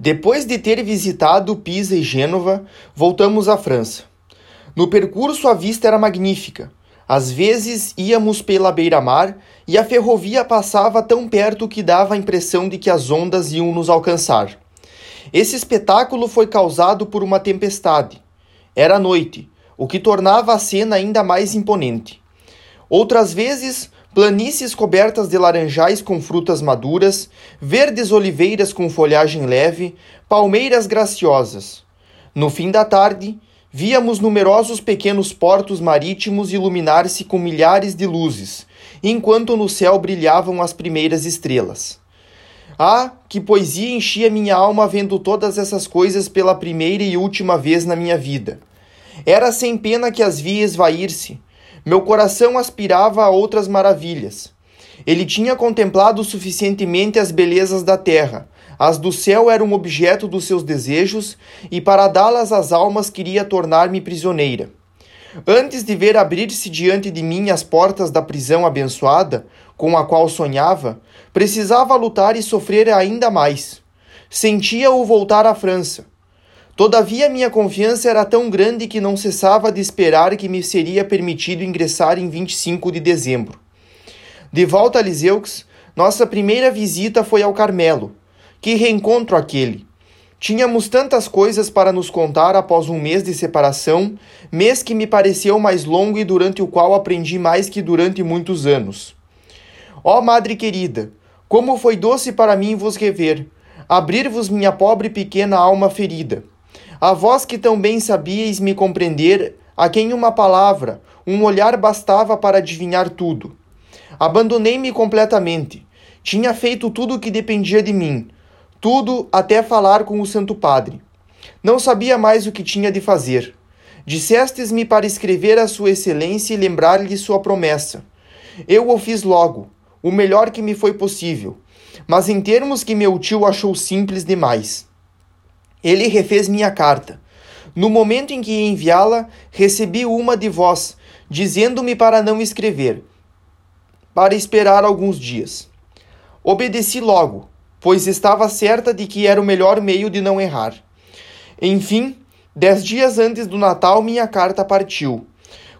Depois de ter visitado Pisa e Gênova, voltamos à França. No percurso a vista era magnífica. Às vezes íamos pela beira-mar e a ferrovia passava tão perto que dava a impressão de que as ondas iam nos alcançar. Esse espetáculo foi causado por uma tempestade. Era noite, o que tornava a cena ainda mais imponente. Outras vezes planícies cobertas de laranjais com frutas maduras, verdes oliveiras com folhagem leve, palmeiras graciosas. No fim da tarde, víamos numerosos pequenos portos marítimos iluminar-se com milhares de luzes, enquanto no céu brilhavam as primeiras estrelas. Ah, que poesia enchia minha alma vendo todas essas coisas pela primeira e última vez na minha vida. Era sem pena que as via esvair-se, meu coração aspirava a outras maravilhas. Ele tinha contemplado suficientemente as belezas da terra. As do céu eram objeto dos seus desejos, e para dá-las às almas queria tornar-me prisioneira. Antes de ver abrir-se diante de mim as portas da prisão abençoada, com a qual sonhava, precisava lutar e sofrer ainda mais. Sentia-o voltar à França. Todavia, minha confiança era tão grande que não cessava de esperar que me seria permitido ingressar em 25 de dezembro. De volta a Liseux, nossa primeira visita foi ao Carmelo. Que reencontro aquele! Tínhamos tantas coisas para nos contar após um mês de separação, mês que me pareceu mais longo e durante o qual aprendi mais que durante muitos anos. Ó Madre querida, como foi doce para mim vos rever, abrir-vos minha pobre pequena alma ferida. A vós que tão bem sabíeis me compreender, a quem uma palavra, um olhar bastava para adivinhar tudo. Abandonei-me completamente. Tinha feito tudo o que dependia de mim, tudo até falar com o Santo Padre. Não sabia mais o que tinha de fazer. Dissestes-me para escrever a Sua Excelência e lembrar-lhe sua promessa. Eu o fiz logo, o melhor que me foi possível, mas em termos que meu tio achou simples demais. Ele refez minha carta. No momento em que enviá-la, recebi uma de vós, dizendo-me para não escrever, para esperar alguns dias. Obedeci logo, pois estava certa de que era o melhor meio de não errar. Enfim, dez dias antes do Natal, minha carta partiu.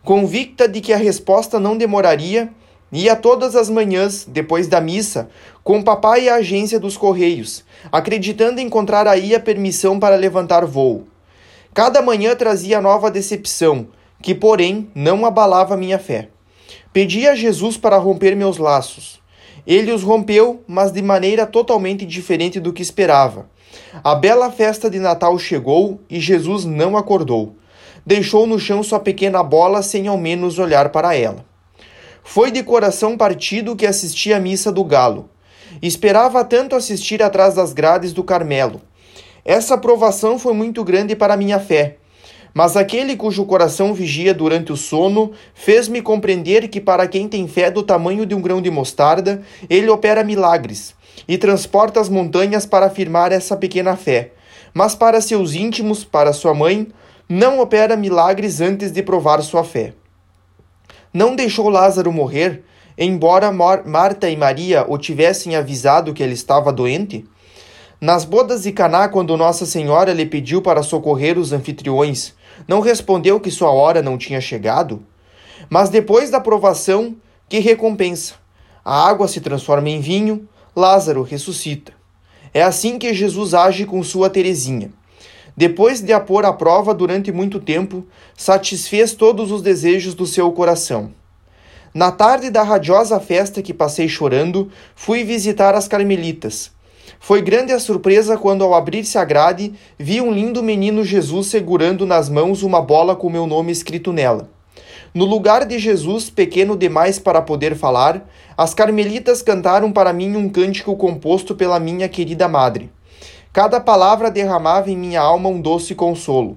Convicta de que a resposta não demoraria, Ia todas as manhãs, depois da missa, com papai à agência dos Correios, acreditando encontrar aí a permissão para levantar voo. Cada manhã trazia nova decepção, que, porém, não abalava minha fé. Pedi a Jesus para romper meus laços. Ele os rompeu, mas de maneira totalmente diferente do que esperava. A bela festa de Natal chegou e Jesus não acordou. Deixou no chão sua pequena bola sem ao menos olhar para ela. Foi de coração partido que assisti à missa do Galo. Esperava tanto assistir atrás das grades do Carmelo. Essa aprovação foi muito grande para minha fé. Mas aquele cujo coração vigia durante o sono fez-me compreender que, para quem tem fé do tamanho de um grão de mostarda, ele opera milagres e transporta as montanhas para afirmar essa pequena fé. Mas para seus íntimos, para sua mãe, não opera milagres antes de provar sua fé não deixou Lázaro morrer, embora Marta e Maria o tivessem avisado que ele estava doente? Nas bodas de Caná, quando Nossa Senhora lhe pediu para socorrer os anfitriões, não respondeu que sua hora não tinha chegado? Mas depois da provação, que recompensa? A água se transforma em vinho, Lázaro ressuscita. É assim que Jesus age com sua Teresinha. Depois de a pôr à prova durante muito tempo, satisfez todos os desejos do seu coração. Na tarde da radiosa festa que passei chorando, fui visitar as carmelitas. Foi grande a surpresa quando, ao abrir-se a grade, vi um lindo menino Jesus segurando nas mãos uma bola com meu nome escrito nela. No lugar de Jesus, pequeno demais para poder falar, as carmelitas cantaram para mim um cântico composto pela minha querida madre. Cada palavra derramava em minha alma um doce consolo.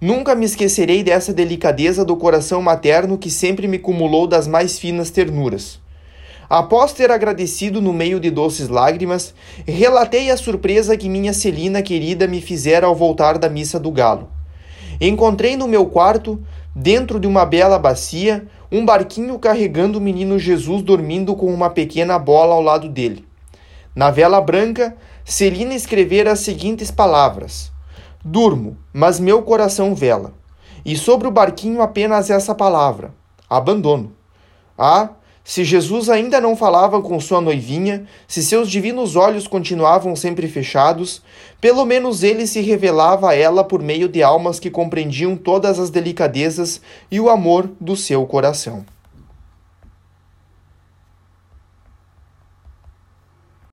Nunca me esquecerei dessa delicadeza do coração materno que sempre me cumulou das mais finas ternuras. Após ter agradecido no meio de doces lágrimas, relatei a surpresa que minha Celina querida me fizera ao voltar da missa do galo. Encontrei no meu quarto, dentro de uma bela bacia, um barquinho carregando o menino Jesus dormindo com uma pequena bola ao lado dele. Na vela branca Celina escrevera as seguintes palavras: Durmo, mas meu coração vela. E sobre o barquinho apenas essa palavra: abandono. Ah, se Jesus ainda não falava com sua noivinha, se seus divinos olhos continuavam sempre fechados, pelo menos ele se revelava a ela por meio de almas que compreendiam todas as delicadezas e o amor do seu coração.